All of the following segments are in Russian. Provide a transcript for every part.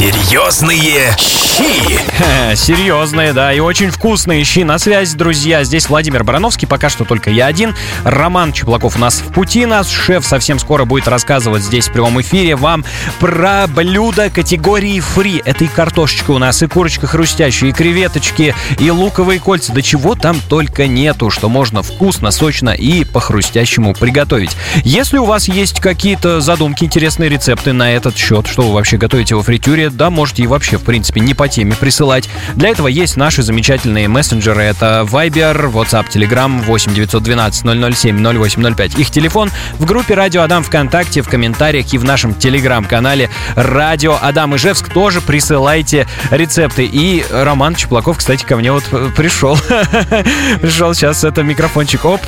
Серьезные щи. Серьезные, да, и очень вкусные щи. На связи, друзья. Здесь Владимир Барановский, пока что только я один. Роман Чеплаков у нас в пути. Наш шеф совсем скоро будет рассказывать здесь в прямом эфире вам про блюда категории фри. Это и картошечка у нас, и курочка хрустящая, и креветочки, и луковые кольца. Да чего там только нету, что можно вкусно, сочно и по-хрустящему приготовить. Если у вас есть какие-то задумки, интересные рецепты на этот счет, что вы вообще готовите во фритюре, да, можете и вообще, в принципе, не по теме присылать. Для этого есть наши замечательные мессенджеры. Это Viber, WhatsApp, Telegram 8 912 007 0805. Их телефон в группе Радио Адам ВКонтакте, в комментариях и в нашем Телеграм-канале Радио Адам Ижевск тоже присылайте рецепты. И Роман Чеплаков, кстати, ко мне вот пришел. Пришел сейчас это микрофончик. Оп,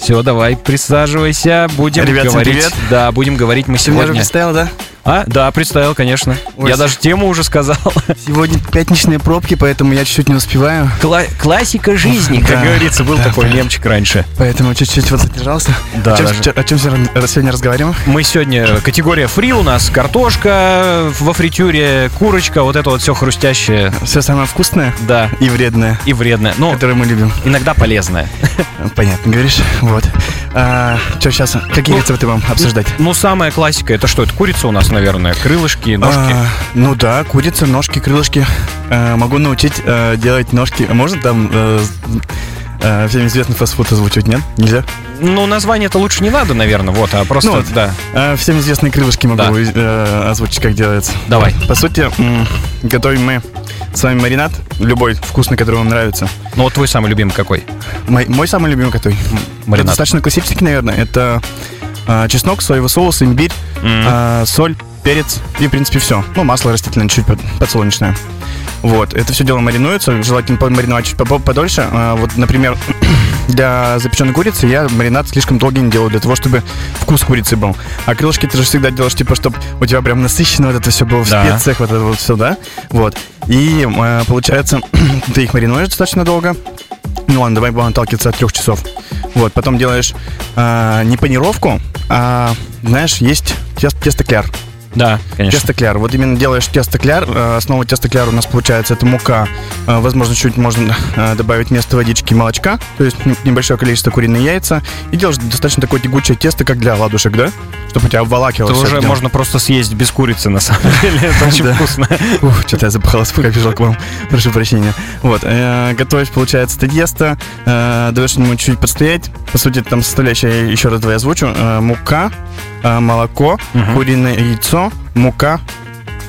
все, давай, присаживайся, будем Ребят, говорить. привет. Да, будем говорить мы Ты меня уже сегодня. представил, да? А, да, представил, конечно. Ой, Я даже тему уже сказал. Сегодня пятничные пробки, поэтому я чуть-чуть не успеваю. Кла- классика жизни, как Да, говорится, был да, такой мемчик раньше. Поэтому чуть-чуть вот задержался. Да, о чем, даже. о чем сегодня сегодня разговариваем? Мы сегодня категория фри у нас картошка во фритюре, курочка, вот это вот все хрустящее, Все самое вкусное да, и вредное, и вредное. Ну, которое мы любим. иногда полезное. Понятно, говоришь? Вот. А, что сейчас? Какие Ну, рецепты вам обсуждать? Ну, самая классика, это что, это курица у нас, наверное, крылышки, ножки. А, ну да, курица, ножки, крылышки. А, могу научить э, делать ножки. А можно там э, всем известный фастфуд озвучивать, нет? Нельзя? Ну, название-то лучше не надо, наверное, вот, а просто, Ну вот. да, А, всем известные крылышки могу Да. э, озвучить, как делается. давай. По сути, готовим мы с вами маринад, любой вкусный, который вам нравится. Ну, вот твой самый любимый какой? Мой, мой самый любимый какой? Маринад. Достаточно классический, наверное. Это а, чеснок, соевый соус, имбирь, М. а, соль, перец и, в принципе, все. Ну, масло растительное, чуть под- подсолнечное. Вот, это все дело маринуется, желательно помариновать чуть подольше. А, вот, например, для запеченной курицы я маринад слишком долгий не делаю, для того, чтобы вкус курицы был. А крылышки ты же всегда делаешь, типа, чтобы у тебя прям насыщенно вот это все было в Да. специях, вот это вот все, да? Вот. И а, получается, ты их маринуешь достаточно долго. Ну ладно, давай будем отталкиваться от трех часов. Вот, потом делаешь а, не панировку, а, знаешь, есть тесто кляр. Да, конечно. Тесто кляр. Вот именно делаешь тесто кляр. э, Основа теста кляр у нас получается это мука. э, Возможно, чуть можно э, добавить вместо водички молочка. То есть небольшое количество куриные яйца. И делаешь достаточно такое тягучее тесто, как для ладушек, да? Чтобы у тебя обволакивало Это уже дело. можно просто съесть без курицы, на самом деле. Это очень вкусно. Ух, что-то я запахался, пока бежал к вам. Прошу прощения. Вот, э, готовишь, получается, это тесто, э, даешь ему чуть подстоять. По сути, там составляющая, еще раз давай озвучу, э, мука, э, молоко, куриное яйцо, мука,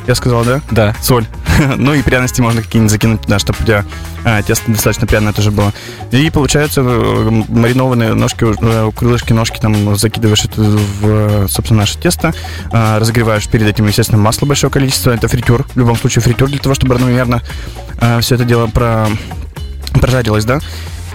я сказал, да? Да. Соль. ну и пряности можно какие-нибудь закинуть туда, чтобы у тебя э, тесто достаточно пряное тоже было. И получается э, маринованные ножки, э, крылышки, ножки, там закидываешь это в, собственно, наше тесто, э, разогреваешь перед этим, естественно, масло большое количество, это фритюр, в любом случае фритюр для того, чтобы равномерно все это дело про, прожарилось, да.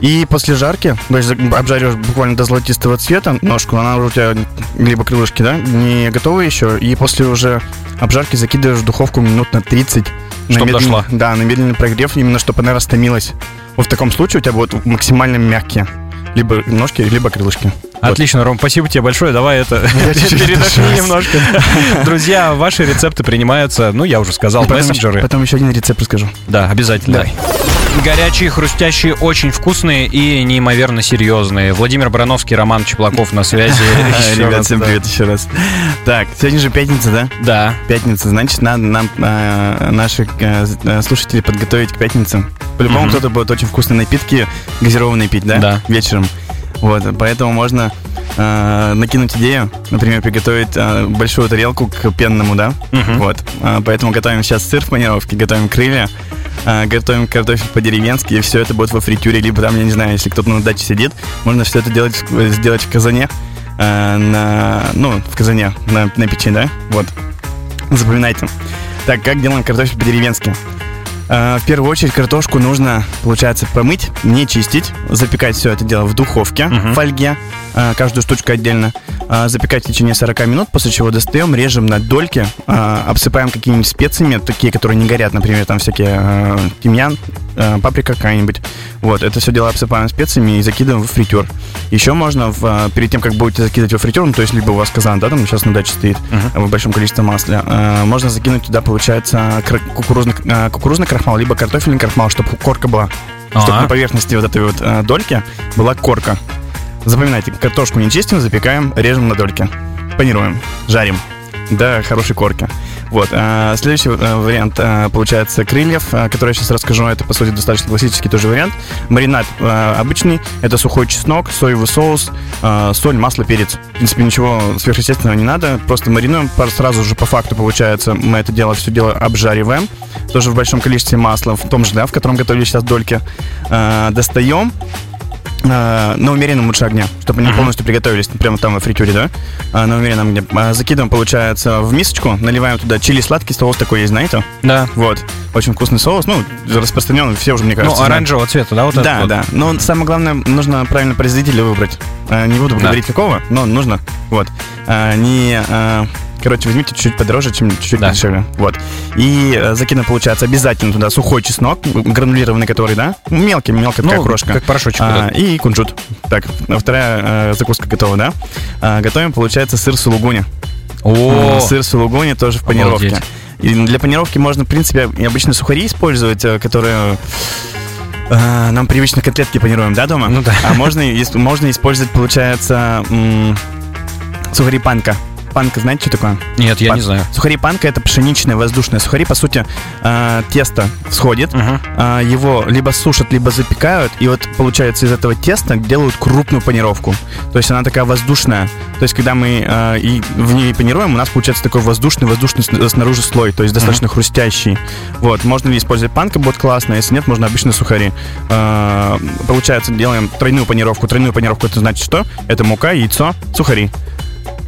И после жарки, то есть обжариваешь буквально до золотистого цвета ножку, она уже у тебя, либо крылышки, да, не готовы еще, и после уже обжарки закидываешь в духовку минут на 30. на Чтоб медленный- дошла. Да, на медленный прогрев, именно чтобы она растомилась. Вот в таком случае у тебя будут максимально мягкие. Либо ножки, либо крылышки. Вот. Отлично, Ром, спасибо тебе большое. Давай это передохни немножко. Друзья, ваши рецепты принимаются, ну, я уже сказал, мессенджеры. потом еще один рецепт расскажу. Да, обязательно. Горячие, хрустящие, очень вкусные и неимоверно серьезные. Владимир Барановский, Роман Чеплаков на связи. Ребят, всем привет еще раз. Так, сегодня же пятница, да? Да, Пятница, значит, надо нам э, наших э, э, слушателей подготовить к пятнице. По-любому кто-то будет очень вкусные напитки газированные пить, да? Да. Вечером. Вот, поэтому можно э, накинуть идею, например, приготовить э, большую тарелку к пенному, да? Вот. Поэтому готовим сейчас сыр в панировке, готовим крылья, а, готовим картофель по-деревенски, и все это будет во фритюре, либо там, я не знаю, если кто-то на даче сидит, можно все это делать, в- сделать в казане, а, на, ну, в казане, на, на печи, да? Вот. Запоминайте. Так, как делаем картофель по-деревенски? А, В первую очередь картошку нужно, получается, помыть, не чистить, запекать все это дело в духовке, Мгм. в фольге, а, каждую штучку отдельно, а, запекать в течение 40 минут, после чего достаем, режем на дольки, обсыпаем какими-нибудь специями, такие, которые не горят, например, там всякие тимьян, э, паприка какая-нибудь. Вот, это все дело обсыпаем специями и закидываем в фритюр. Еще можно, в, э, перед тем, как будете закидывать во фритюр, ну, то есть либо у вас казан, да, там сейчас на даче стоит, uh-huh. в большом количестве масла, э, можно закинуть туда, получается, кукурузный, э, кукурузный крахмал, либо картофельный крахмал, чтобы корка была. Uh-huh. Чтобы на поверхности вот этой вот э, дольки была корка. Запоминайте, картошку не чистим, запекаем, режем на дольки. Панируем, жарим до хорошей корки. Вот. А, следующий а, вариант а, получается крыльев, а, который я сейчас расскажу. Это, по сути, достаточно классический тоже вариант. Маринад обычный. Это сухой чеснок, соевый соус, соль, масло, перец. В принципе, ничего сверхъестественного не надо. Просто маринуем. Сразу же по факту получается мы это дело, все дело обжариваем. Тоже в большом количестве масла, в том же, да, в котором готовили сейчас дольки. Достаем а, на умеренном лучше огне, чтобы они uh-huh. полностью приготовились прямо там во фритюре, да, а, на умеренном огне. А, закидываем, получается, в мисочку, наливаем туда чили сладкий соус такой есть, знаете? Да. Вот. Очень вкусный соус, ну, распространенный, все уже, мне кажется. Ну, оранжевого цвета, да, вот Да, вот. да. Но самое главное, нужно правильно производителя выбрать. Не буду говорить да. какого, но нужно. Вот. Не Короче, возьмите чуть-чуть подороже, чем чуть-чуть да. дешевле. Вот. И э, закину, получается, обязательно туда сухой чеснок, гранулированный который, да? Мелкий, мелкая ну, такая крошка. как порошочек. А, и кунжут. Так, вторая э, закуска готова, да? А, готовим, получается, сыр сулугуни. О, сыр сулугуни тоже в панировке. И для панировки можно, в принципе, обычно сухари использовать, э, которые э, нам привычно котлетки панируем, да, дома? Ну да. А можно, можно использовать, получается, м- сухари панка знаете, что такое? Нет, я Пан... не знаю. Сухари панка это пшеничные воздушные сухари. По сути, э, тесто сходит, uh-huh. э, его либо сушат, либо запекают, и вот получается из этого теста делают крупную панировку. То есть она такая воздушная. То есть когда мы э, и в ней панируем, у нас получается такой воздушный, воздушный снаружи слой, то есть достаточно uh-huh. хрустящий. Вот, можно ли использовать панка, будет классно, если нет, можно обычные сухари. Э, получается, делаем тройную панировку. Тройную панировку это значит что? Это мука, яйцо, сухари.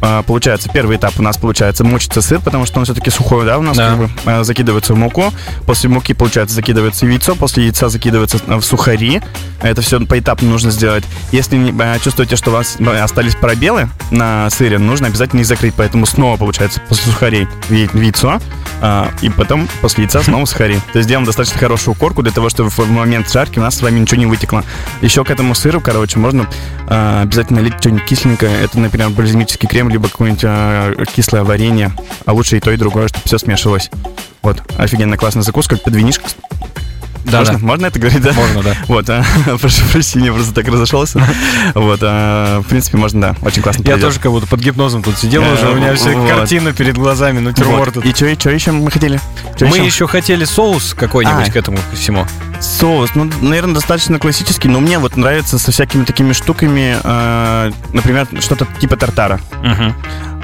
А, получается, первый этап у нас получается мучится сыр, потому что он все-таки сухой, да, у нас да. как бы а, закидывается в муку. После муки, получается, закидывается яйцо, после яйца закидывается в сухари. Это все поэтапно нужно сделать. Если а, чувствуете, что у вас остались пробелы на сыре, нужно обязательно их закрыть. Поэтому снова, получается, после сухарей яйцо, и потом после яйца снова сухари. То есть делаем достаточно хорошую корку для того, чтобы в момент жарки у нас с вами ничего не вытекло. Еще к этому сыру, короче, можно обязательно лить что-нибудь кисленькое. Это, например, бальзамический крем, либо какое-нибудь э, кислое варенье, а лучше и то, и другое, чтобы все смешивалось. Вот, офигенно классная закуска, под винишко. Да, можно, да. можно это говорить, да? Можно, да. Вот, а, прошу прощения, просто так разошелся. Вот, а, в принципе, можно, да, очень классно. Я тоже как будто под гипнозом тут сидел уже, у меня все картина перед глазами, ну термор тут. И что, еще мы хотели? Мы еще хотели соус какой-нибудь а. к этому всему. Соус, ну, наверное, достаточно классический, но мне вот нравится со всякими такими штуками, например, что-то типа тартара.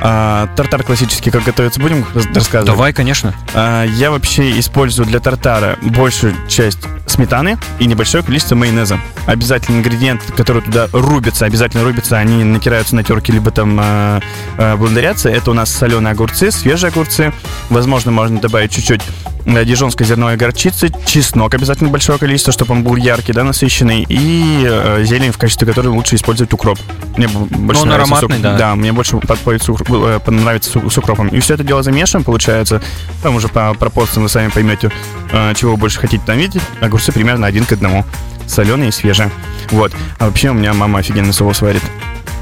А, тартар классический, как готовится, будем рассказывать? Давай, конечно. А, я вообще использую для тартара большую часть сметаны и небольшое количество майонеза. Обязательно ингредиент, который туда рубится, обязательно рубится, они натираются на терке, либо там э, э, блендерятся. Это у нас соленые огурцы, свежие огурцы. Возможно, можно добавить чуть-чуть дижонской зерновой горчицы, чеснок обязательно большое количество, чтобы он был яркий, да, насыщенный, и э, зелень, в качестве которой лучше использовать укроп. Мне больше ну, нравится ароматный, да. Да, мне больше подходит с, э, нравится с, с укропом. И все это дело замешиваем, получается, там уже по пропорциям вы сами поймете, э, чего вы больше хотите там видеть. Огурцы примерно один к одному. Соленые и свежие. Вот. А вообще у меня мама офигенный соус варит.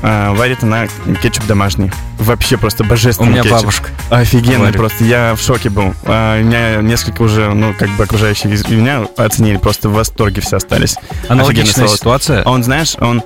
А, варит она кетчуп домашний. Вообще просто божественный У меня кетчуп. бабушка. Офигенный варит. просто. Я в шоке был. А, у меня несколько уже, ну, как бы окружающие меня оценили, просто в восторге все остались. Аналогичная ситуация. Он, знаешь, он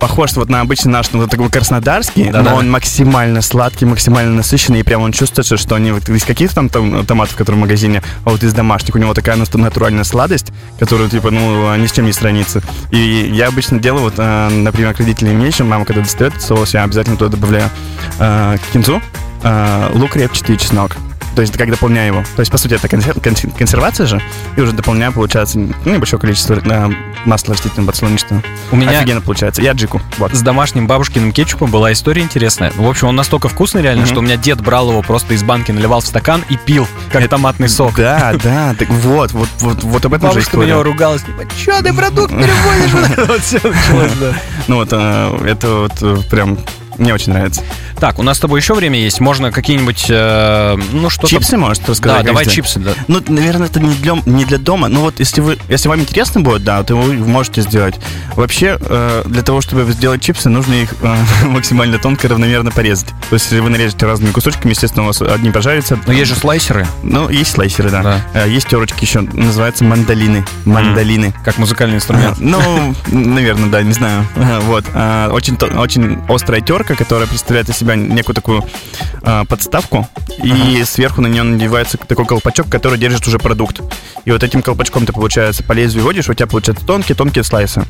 похож вот на обычный наш, ну, такой краснодарский, да, но да. он максимально сладкий, максимально насыщенный, и прям он чувствуется, что не вот из каких там, там томатов, которые в магазине, а вот из домашних. У него такая натуральная сладость, которую, типа, ну, ни с чем не сравнится. И я обычно делаю, вот, э, например, к родителям вечером, мама, когда достает соус, я обязательно туда добавляю э, кинзу, э, лук репчатый и чеснок. То есть как дополняю его. То есть, по сути, это консервация же. И уже дополняю, получается, ну, небольшое количество э, масла растительного подслонечного. У меня офигенно получается. Я джику. Вот. С домашним бабушкиным кетчупом была история интересная. В общем, он настолько вкусный реально, mm-hmm. что у меня дед брал его просто из банки, наливал в стакан и пил, как это, томатный сок. Да, да, так вот, вот, вот, вот об этом Бабушка же история. меня ругалась, типа, что ты продукт переводишь? Вот все началось, да. Ну вот, э, это вот э, прям мне очень нравится. Так, у нас с тобой еще время есть. Можно какие-нибудь, э, ну что-то... Чипсы, может, рассказать? Да, давай чипсы. Да. Ну, наверное, это не для, не для дома. Ну вот, если вы, если вам интересно будет, да, то вы можете сделать. Вообще, э, для того, чтобы сделать чипсы, нужно их э, максимально тонко и равномерно порезать. То есть, если вы нарежете разными кусочками, естественно, у вас одни пожарятся. Но есть же слайсеры, Ну, есть слайсеры, да. Да. Э, Есть терочки еще, называются мандолины. Мандолины. как музыкальный инструмент. Ну, наверное, да, не знаю. Ага, Вот. А, Очень, очень острая терка, которая представляет из себя некую такую а, подставку, и сверху на нее надевается такой колпачок, который держит уже продукт. И вот этим колпачком ты, получается, по лезвию водишь, у тебя получаются тонкие-тонкие слайсы.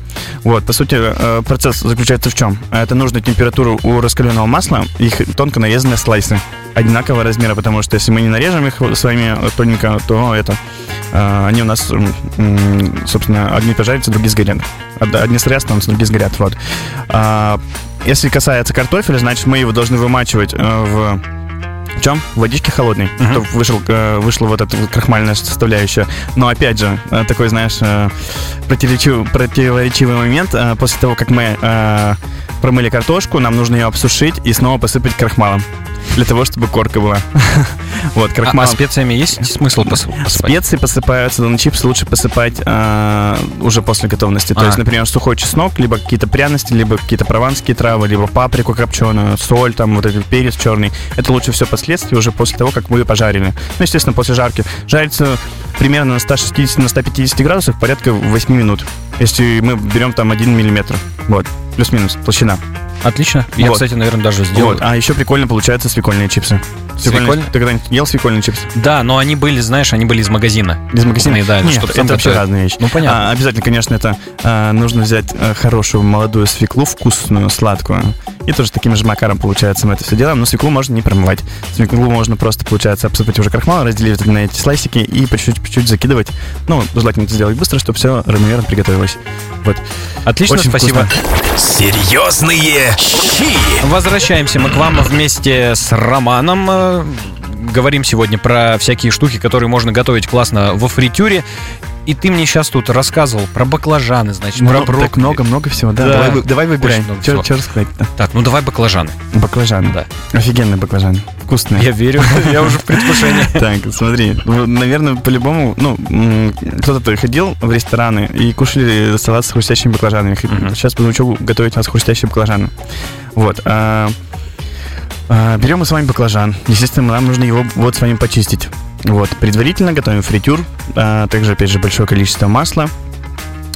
Вот, по сути, э, процесс заключается в чем? Это нужна температура у раскаленного масла, их тонко нарезанные слайсы одинакового размера, потому что если мы не нарежем их с вами тоненько, то это э, они у нас, собственно, одни пожарятся, другие сгорят. Од- Одни сгорят, становятся, другие сгорят. Вот. А, Если касается картофеля, значит, мы его должны вымачивать э, в в чем? В водичке холодной, Мгм. чтобы вышел, э, вышла вот эта крахмальная составляющая. Но опять же, э, такой, знаешь, э, противоречивый, противоречивый момент. После того, как мы промыли картошку, нам нужно ее обсушить и снова посыпать крахмалом. Для того, чтобы корка была. Вот, А, а крахмал. специями есть смысл пос- посыпать? Специи посыпаются, но на чипсы лучше посыпать э, уже после готовности. То А. есть, например, сухой чеснок, либо какие-то пряности, либо какие-то прованские травы, либо паприку копченую, соль, там вот этот перец черный. Это лучше все последствия уже после того, как вы пожарили. Ну, естественно, после жарки. Жарится примерно на 160 на 150 градусах порядка 8 минут. Если мы берем там 1 миллиметр. Вот. Плюс-минус. Толщина. Отлично. Я, Вот. кстати, наверное, даже сделаю. Вот. А еще прикольно получаются свекольные чипсы. Свекольные- Свекольные? Ты когда-нибудь ел свекольные чипсы? Да, но они были, знаешь, они были из магазина. Из магазина? Да, Нет, чтобы это вообще разные вещи. Ну, понятно. А, обязательно, конечно, это а, нужно взять а, хорошую молодую свеклу, вкусную, сладкую. И тоже таким же макаром, получается, мы это все делаем. Но свеклу можно не промывать. Свеклу можно просто, получается, обсыпать уже крахмалом, разделить это на эти слайсики и по чуть-чуть, закидывать. Ну, желательно это сделать быстро, чтобы все равномерно приготовилось. Вот. Отлично, Очень спасибо. вкусно. Серьезные щи. Возвращаемся мы к вам вместе с Романом. Э, Говорим сегодня про всякие штуки, которые можно готовить классно во фритюре. И ты мне сейчас тут рассказывал про баклажаны, значит, про Много, брокколи. так много-много всего, да. Да. Давай, давай Что всего. рассказать Так, ну давай баклажаны. Баклажаны. Да. Офигенные баклажаны. Вкусные. Я верю, я уже в предвкушении. Так, смотри, ну, наверное, по-любому, ну, кто-то приходил в рестораны и кушали салат с хрустящими баклажанами. Сейчас научу готовить у нас хрустящие баклажаны. Вот. а, а, берем мы с вами баклажан. Естественно, нам нужно его вот с вами почистить. Вот. Предварительно готовим фритюр. а, также, опять же, большое количество масла.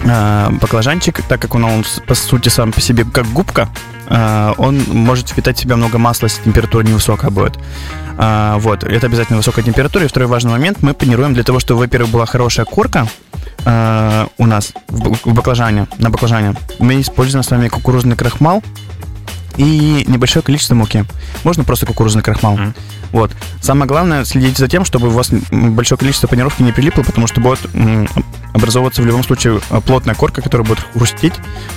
А, баклажанчик, так как он, он по сути сам по себе как губка, а, он может впитать в себя много масла, если температура невысокая будет. А, вот, это обязательно высокая температура. И второй важный момент, мы панируем для того, чтобы, во-первых, была хорошая корка а, у нас в, в баклажане, на баклажане. Мы используем с вами кукурузный крахмал и небольшое количество муки. Можно просто кукурузный крахмал. Мгм. Вот. Самое главное, следите за тем, чтобы у вас большое количество панировки не прилипло, потому что будет образовываться в любом случае э, плотная корка, которая будет хрустеть.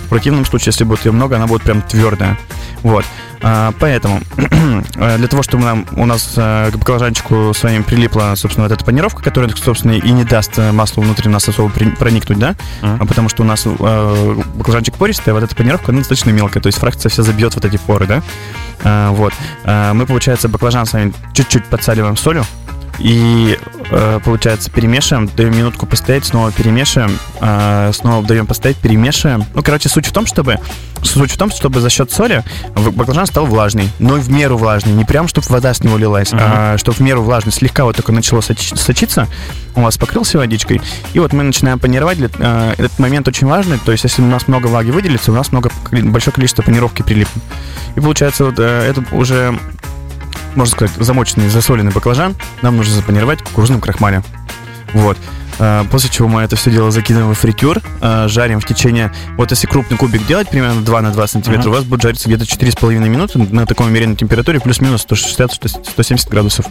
В противном случае, если будет ее много, она будет прям твердая. Вот. А, поэтому э, для того, чтобы нам, у нас э, к баклажанчику с вами прилипла, собственно, вот эта панировка, которая, собственно, и не даст маслу внутри нас особо проникнуть, да, а потому что у нас баклажанчик пористый, а вот эта панировка, она достаточно мелкая, то есть фракция вся забьет вот эти поры, да. А, вот. А, мы, получается, баклажан с вами чуть-чуть подсаливаем солью, и, э, получается, перемешиваем, даем минутку постоять, снова перемешиваем, э, снова даем постоять, перемешиваем. Ну, короче, суть в том, чтобы суть в том, чтобы за счет соли баклажан стал влажный, но в меру влажный, не прям, чтобы вода с него лилась, Мгм. а чтобы в меру влажный, слегка вот только начало сочи- сочиться, у вас покрылся водичкой, и вот мы начинаем панировать. Э, этот момент очень важный, то есть если у нас много влаги выделится, у нас много, большое количество панировки прилипнет. И получается, вот это уже можно сказать, замоченный, засоленный баклажан нам нужно запанировать в кукурузном крахмале. Вот. А, После чего мы это все дело закидываем в фритюр, а, жарим в течение... Вот если крупный кубик делать, примерно 2 на 2 сантиметра, Мгм. у вас будет жариться где-то 4,5 минуты на такой умеренной температуре, плюс-минус 160-170 градусов.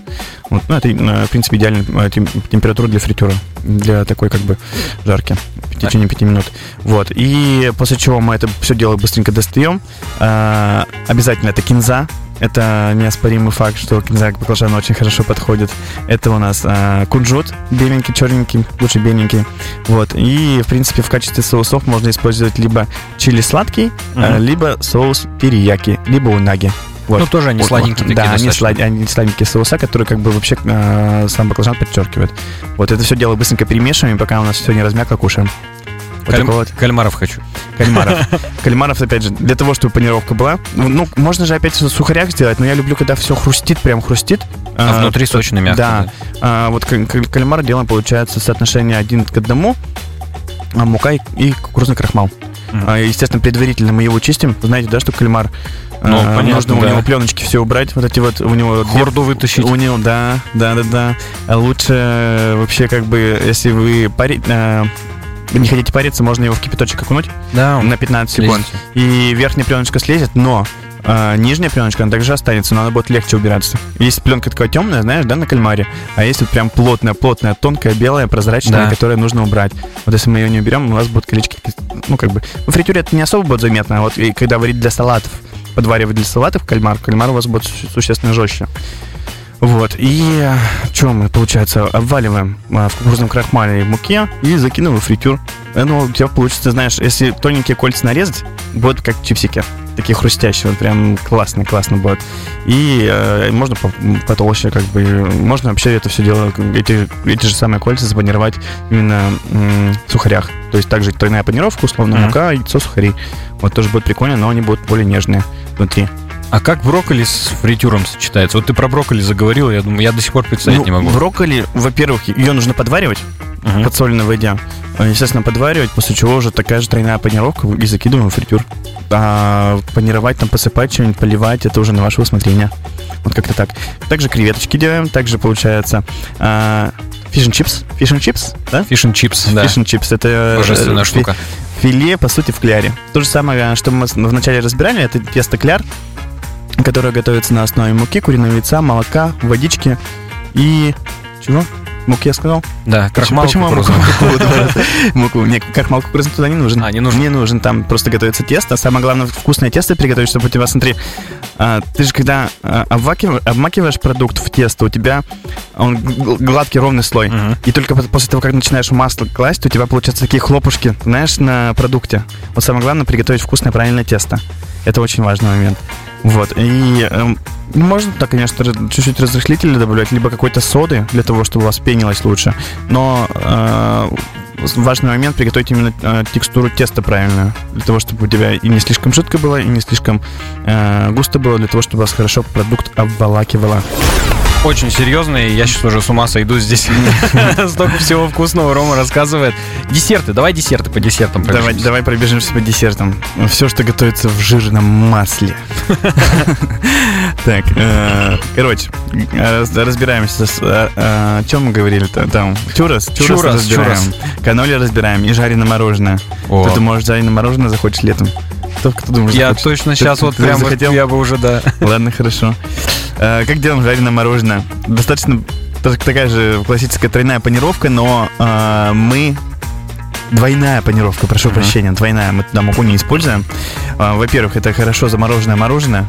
Вот. Ну, это, э, в принципе, идеальная э, тем- температура для фритюра, для такой как бы жарки в течение 5 минут. Вот. И после чего мы это все дело быстренько достаем. А, Обязательно это кинза, это неоспоримый факт, что кинза к баклажану очень хорошо подходит. Это у нас а, кунжут беленький, черненький, лучше беленький. Вот. И, в принципе, в качестве соусов можно использовать либо чили сладкий, а, Мгм. либо соус терияки, либо унаги. Вот. Ну, тоже они сладенькие вот. такие Да, они, слад- они сладенькие соуса, которые как бы вообще э, сам баклажан подчеркивают. Вот это все дело быстренько перемешиваем, пока у нас все не размякло, кушаем. Вот Каль- вот Кальмаров хочу. кальмаров. Кальмаров, опять же, для того, чтобы панировка была. Ну, можно же опять в сухарях сделать, но я люблю, когда все хрустит, прям хрустит. А внутри сочно, мягко. Да. А, вот каль- каль- кальмар делаем, получается, соотношение один к одному. а, Мука и, и кукурузный крахмал. А, Естественно, предварительно мы его чистим. Знаете, да, что кальмар Ну, а, понятно, нужно у да. него пленочки все убрать, вот эти вот у него Хорду вытащить. у него, да, да, да, да. А Лучше э, вообще как бы, если вы пари- э, не хотите париться, можно его в кипяточек окунуть Да, на 15 секунд. слезете. И верхняя пленочка слезет, но э, нижняя пленочка, она также останется, но она будет легче убираться. Есть пленка такая темная, знаешь, да, на кальмаре, а есть вот прям плотная, плотная, тонкая, белая, прозрачная, Да. которую нужно убрать. Вот если мы ее не уберем, у нас будут колечки, ну, как бы, в фритюре это не особо будет заметно, а вот и когда варить для салатов, подваривать для салатов кальмар, кальмар у вас будет су- существенно жестче. Вот, и что мы, получается, обваливаем а, в кукурузном крахмале и муке и закидываем в фритюр. Э, Ну, у тебя получится, знаешь, если тоненькие кольца нарезать, будет как чипсики. Такие хрустящие, вот прям классно, классно будет. И э, можно по- потолще, как бы, можно вообще это все дело, эти, эти же самые кольца запанировать именно в сухарях. То есть также тройная панировка, условно, Мгм. мука, яйцо, сухари. Вот тоже будет прикольно, но они будут более нежные внутри. А как брокколи с фритюром сочетается? Вот ты про брокколи заговорил, я думаю, я до сих пор представить Ну, не могу. Брокколи, во-первых, ее нужно подваривать, Мгм. подсоленной воде. Э, Естественно, подваривать, после чего уже такая же тройная панировка и закидываем в фритюр. А панировать, там, посыпать что-нибудь, поливать, это уже на ваше усмотрение. Вот как-то так. Также креветочки делаем, также получается fish chips. Fish chips, да? Fish and chips, да. Fish chips, это э, Божественная фи- штука. филе, по сути, в кляре. То же самое, что мы вначале разбирали, это тесто кляр, которое готовится на основе муки, куриного яйца, молока, водички и... Чего? Муки я сказал? Да, крахмал Почему я кукурузный. муку- муку два раза? Муку. Не, крахмал кукурузный туда не нужен. А, не нужен. Не нужен, там просто готовится тесто. Самое главное, вкусное тесто приготовить, чтобы у тебя, смотри, а, ты же когда а, обмакиваешь продукт в тесто, у тебя он гладкий, ровный слой. И только по- после того, как начинаешь масло класть, у тебя получаются такие хлопушки, знаешь, на продукте. Вот самое главное приготовить вкусное, правильное тесто. Это очень важный момент. Вот. И эм, можно, да, конечно, чуть-чуть разрыхлителя добавлять, либо какой-то соды для того, чтобы у вас пенилось лучше. Но э, важный момент приготовить именно э, текстуру теста правильную. Для того, чтобы у тебя и не слишком жидко было, и не слишком э, густо было, для того, чтобы у вас хорошо продукт обволакивало. Очень серьезный, я сейчас уже с ума сойду здесь. Столько всего вкусного Рома рассказывает. Десерты, давай десерты по десертам Давай, пробежимся. давай пробежимся по десертам. Все, что готовится в жирном масле. Так, э, короче, э, раз- разбираемся с... О чем мы говорили-то? Там, чурос? Чурос, разбираем. Каноли разбираем и жареное мороженое. Кто-то, может, жареное мороженое захочет летом. Кто, кто думаешь, Я захочет? точно Ты- сейчас ты- вот ты прям захотел? я бы уже, да. Ладно, хорошо. Э, Как делаем жареное мороженое? Достаточно та- такая же классическая тройная панировка, но э, мы двойная панировка, прошу Мгм. прощения, двойная. Мы туда муку не используем. А, Во-первых, это хорошо замороженное мороженое.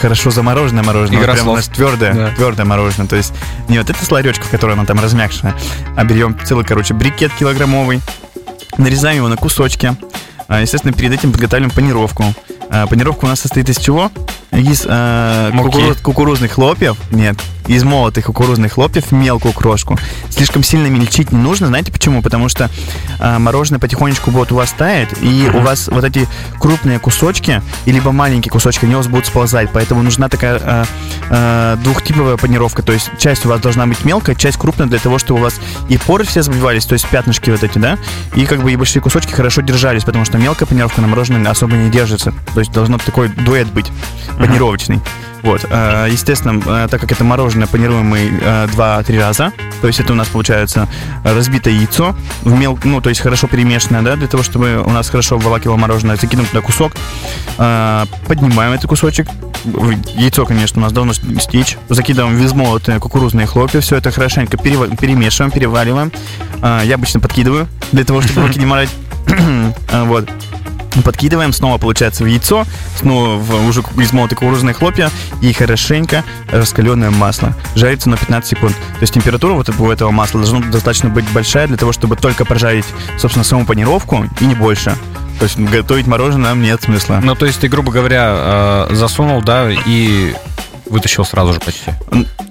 Хорошо замороженное мороженое. Игра Вот прям у нас твердое, Да. твердое мороженое. То есть не вот это с ларечков, которое оно там размягшее, а берем целый, короче, брикет килограммовый, нарезаем его на кусочки. А, Естественно, перед этим подготавливаем панировку. А, Панировка у нас состоит из чего? Из э, кукуруз- кукурузных хлопьев. Нет, из молотых кукурузных хлопьев мелкую крошку. Слишком сильно мельчить не нужно. Знаете почему? Потому что а, мороженое потихонечку будет у вас таять, и у вас вот эти крупные кусочки, и либо маленькие кусочки, они у вас будут сползать. Поэтому нужна такая а, а, двухтиповая панировка. То есть часть у вас должна быть мелкая, часть крупная для того, чтобы у вас и поры все забивались, то есть пятнышки вот эти, да, и как бы и большие кусочки хорошо держались, потому что мелкая панировка на мороженое особо не держится. То есть должно такой дуэт быть панировочный. Вот, э, естественно, э, так как это мороженое, панируем мы э, 2-3 раза. То есть это у нас получается разбитое яйцо, в мел... ну, то есть хорошо перемешанное, да, для того, чтобы у нас хорошо обволакивало мороженое. Закидываем туда кусок, поднимаем этот кусочек. Яйцо, конечно, у нас должно стечь. Закидываем в измолотые кукурузные хлопья. Все это хорошенько перева- перемешиваем, перевариваем. Я обычно подкидываю, для того, чтобы руки не морать. Вот. Подкидываем снова, получается, в яйцо, снова в уже измолотые кукурузные хлопья и хорошенько раскаленное масло. Жарится на 15 секунд. То есть температура вот у этого масла должна достаточно быть большая для того, чтобы только прожарить, собственно, саму панировку и не больше. То есть готовить мороженое нам нет смысла. Ну, то есть ты, грубо говоря, э, засунул, да, и вытащил сразу же почти.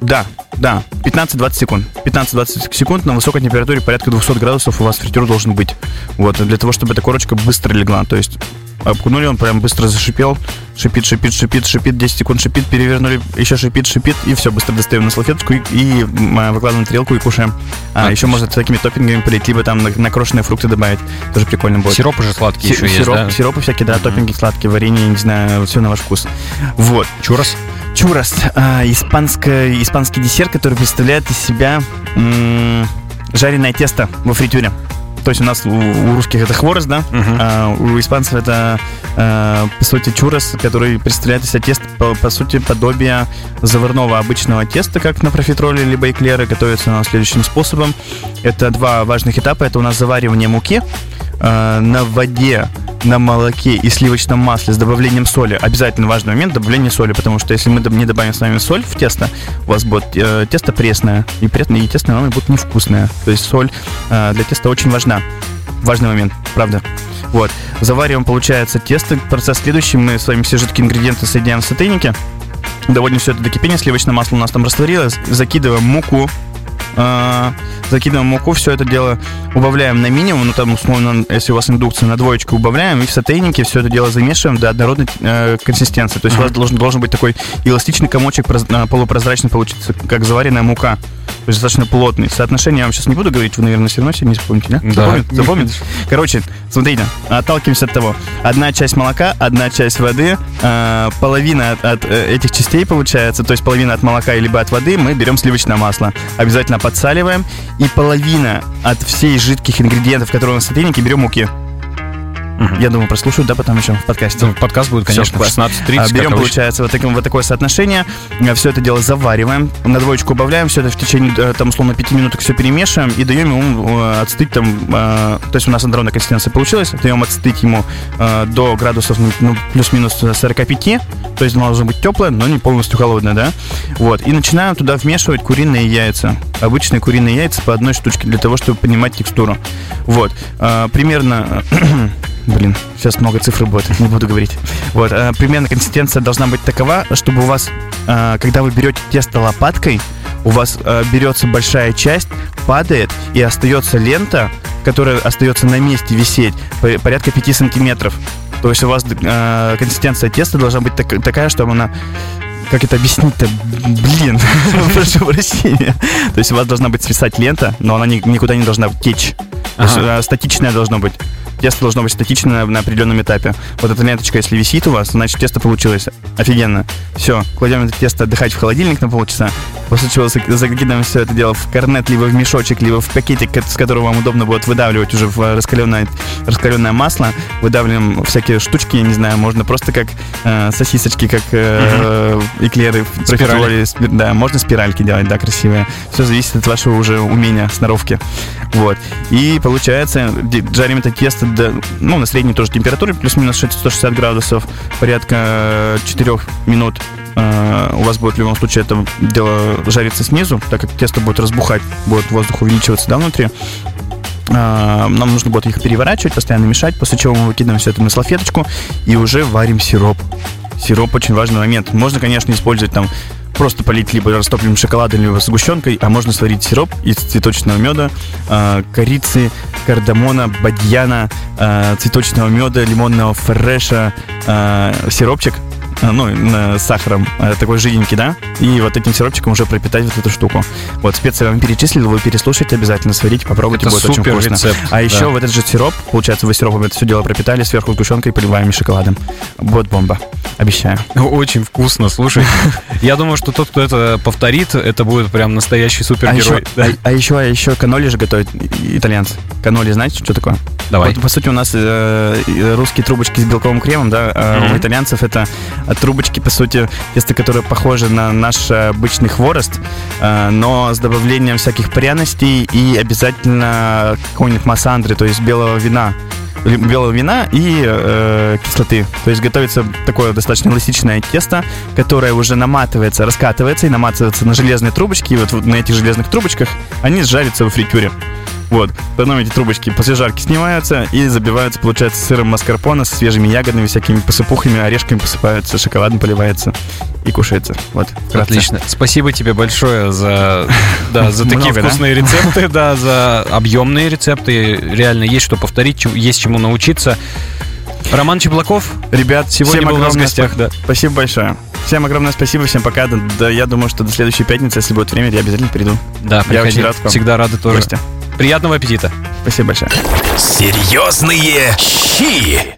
Да, да, 15-20 секунд. 15-20 секунд на высокой температуре порядка 200 градусов у вас фритюр должен быть. Вот, для того, чтобы эта корочка быстро легла. То есть обкунули, он прям быстро зашипел, шипит, шипит, шипит, шипит, 10 секунд шипит, перевернули, еще шипит, шипит, и все, быстро достаем на салфеточку и, и, а, выкладываем на тарелку и кушаем. А, А, еще можно такими топпингами полить, либо там на- накрошенные фрукты добавить. Тоже прикольно будет. Сиропы же сладкие Си- еще есть, сироп, да? Сиропы всякие, да, Мгм. топпинги сладкие, варенье, не знаю, все на ваш вкус. Вот. Чурос? Чурас. а, испанское, испанский десерт, который представляет из себя м, жареное тесто во фритюре. То есть у нас у, у русских это хворост, да? Мгм. А у испанцев это, а, по сути, чурас, который представляет из себя тесто, по, по сути, подобие заварного обычного теста, как на профитроле либо эклеры, готовится оно следующим способом. Это два важных этапа. Это у нас заваривание муки а, на воде, на молоке и сливочном масле с добавлением соли. Обязательно важный момент добавление соли, потому что если мы не добавим с вами соль в тесто, у вас будет э, тесто пресное, и, пресное, и тесто оно будет невкусное. То есть соль э, для теста очень важна. Важный момент, правда. Вот. Завариваем, получается, тесто. Процесс следующий. Мы с вами все жидкие ингредиенты соединяем в сотейнике. Доводим все это до кипения. Сливочное масло у нас там растворилось. Закидываем муку. Э, закидываем муку, все это дело убавляем на минимум, ну там условно, если у вас индукция на двоечку, убавляем, и в сотейнике все это дело замешиваем до однородной э, консистенции. То есть у вас должен, должен быть такой эластичный комочек, проз- полупрозрачный получится, как заваренная мука. Достаточно плотный. Соотношение я вам сейчас не буду говорить, вы, наверное, все равно себе не запомните, да? Да. Запомните? Запомните? Короче, смотрите, отталкиваемся от того. Одна часть молока, одна часть воды, э, половина от, от, э, этих частей получается, то есть половина от молока либо от воды, мы берем сливочное масло. Обязательно подсаливаем. И половина от всей жидких ингредиентов, которые у нас в сотейнике, берем муки. Мгм. Я думаю, прослушают, да, потом еще в подкасте. Подкаст будет, конечно, в класс. 16.30. А, как Берем, получается, вот, таким, вот такое соотношение, все это дело завариваем, на двоечку убавляем, все это в течение, э, там, условно, 5 минуток все перемешиваем и даем ему э, отстыть там, э, то есть у нас андронная консистенция получилась, даем отстыть ему э, до градусов, ну, ну, плюс-минус 45, то есть должно быть теплое, но не полностью холодное, да, вот, и начинаем туда вмешивать куриные яйца, обычные куриные яйца по одной штучке для того, чтобы понимать текстуру, вот, Э, примерно Блин, сейчас много цифр будет, не буду говорить. Вот, э, примерно консистенция должна быть такова, чтобы у вас, э, когда вы берете тесто лопаткой, у вас берется большая часть, падает и остается лента, которая остается на месте висеть, по- порядка 5 сантиметров. То есть у вас консистенция теста должна быть так- такая, чтобы она как это объяснить-то? Блин, прошу прощения. То есть у вас должна быть свисать лента, но она ни- никуда не должна течь. Ага. э, статичная должно быть. Тесто должно быть статичное на, определенном этапе. Вот эта ленточка, если висит у вас, значит тесто получилось. Офигенно. Все, кладем это тесто отдыхать в холодильник на полчаса, после чего зак- закидываем все это дело в корнет, либо в мешочек, либо в пакетик, с которого вам удобно будет выдавливать уже в раскаленное, раскаленное масло. Выдавливаем всякие штучки, я не знаю, можно просто как э, сосисочки, как э, эклеры, в Спирали. профитроли, да, можно спиральки делать, да, красивые. Все зависит от вашего уже умения, сноровки. Вот. И получается, жарим это тесто до, ну, на средней тоже температуре, плюс-минус 160 градусов, порядка 4 минут. Э, У вас будет в любом случае это дело жариться снизу, так как тесто будет разбухать, будет воздух увеличиваться да, внутри. А, Нам нужно будет их переворачивать, постоянно мешать, после чего мы выкидываем все это на салфеточку и уже варим сироп. Сироп очень важный момент. Можно, конечно, использовать там просто полить либо растопленным шоколадом, либо сгущенкой, а можно сварить сироп из цветочного меда, корицы, кардамона, бадьяна, а, цветочного меда, лимонного фреша, а, сиропчик, ну, на- с сахаром, а, такой жиденький, да, и вот этим сиропчиком уже пропитать вот эту штуку. Вот специи я вам перечислил, вы переслушайте обязательно, сварите, попробуйте, Это будет очень супер вкусно. рецепт. А еще да. в этот же сироп, получается, вы сиропом это все дело пропитали, сверху сгущенкой поливаем и шоколадом. Вот бомба. Обещаю. Очень вкусно, слушай. Я думаю, что тот, кто это повторит, это будет прям настоящий А супергерой. еще, а, а еще, а еще каноли же готовят итальянцы. Каноли, знаете, что такое? Давай. Вот, по сути, у нас э, э, русские трубочки с белковым кремом, да, а у итальянцев это э, трубочки, по сути, тесто, которое похоже на наш обычный хворост, э, но с добавлением всяких пряностей и обязательно какой-нибудь массандры, то есть белого вина белого вина и э, кислоты. То есть готовится такое достаточно эластичное тесто, которое уже наматывается, раскатывается и наматывается на железные трубочки. И вот, на этих железных трубочках они жарятся во фритюре. Вот. Потом эти трубочки после жарки снимаются и забиваются, получается, сыром маскарпоне, со свежими ягодами, всякими посыпухами, орешками посыпаются, шоколадом поливается и кушается. Вот. вкратце. Отлично. Спасибо тебе большое за, да, за такие Много, да? вкусные рецепты, да, за объемные рецепты. Реально есть что повторить, чем- есть чему научиться. Роман Чеблаков, Ребят, Сегодня всем был у нас в гостях, да. Спасибо большое. Всем огромное спасибо, всем пока. Да, да, я думаю, что до следующей пятницы, если будет время, я обязательно приду. да, Я приходи. очень рад к вам. Всегда рады тоже. Костя, Приятного аппетита. спасибо большое. Серьезные щи.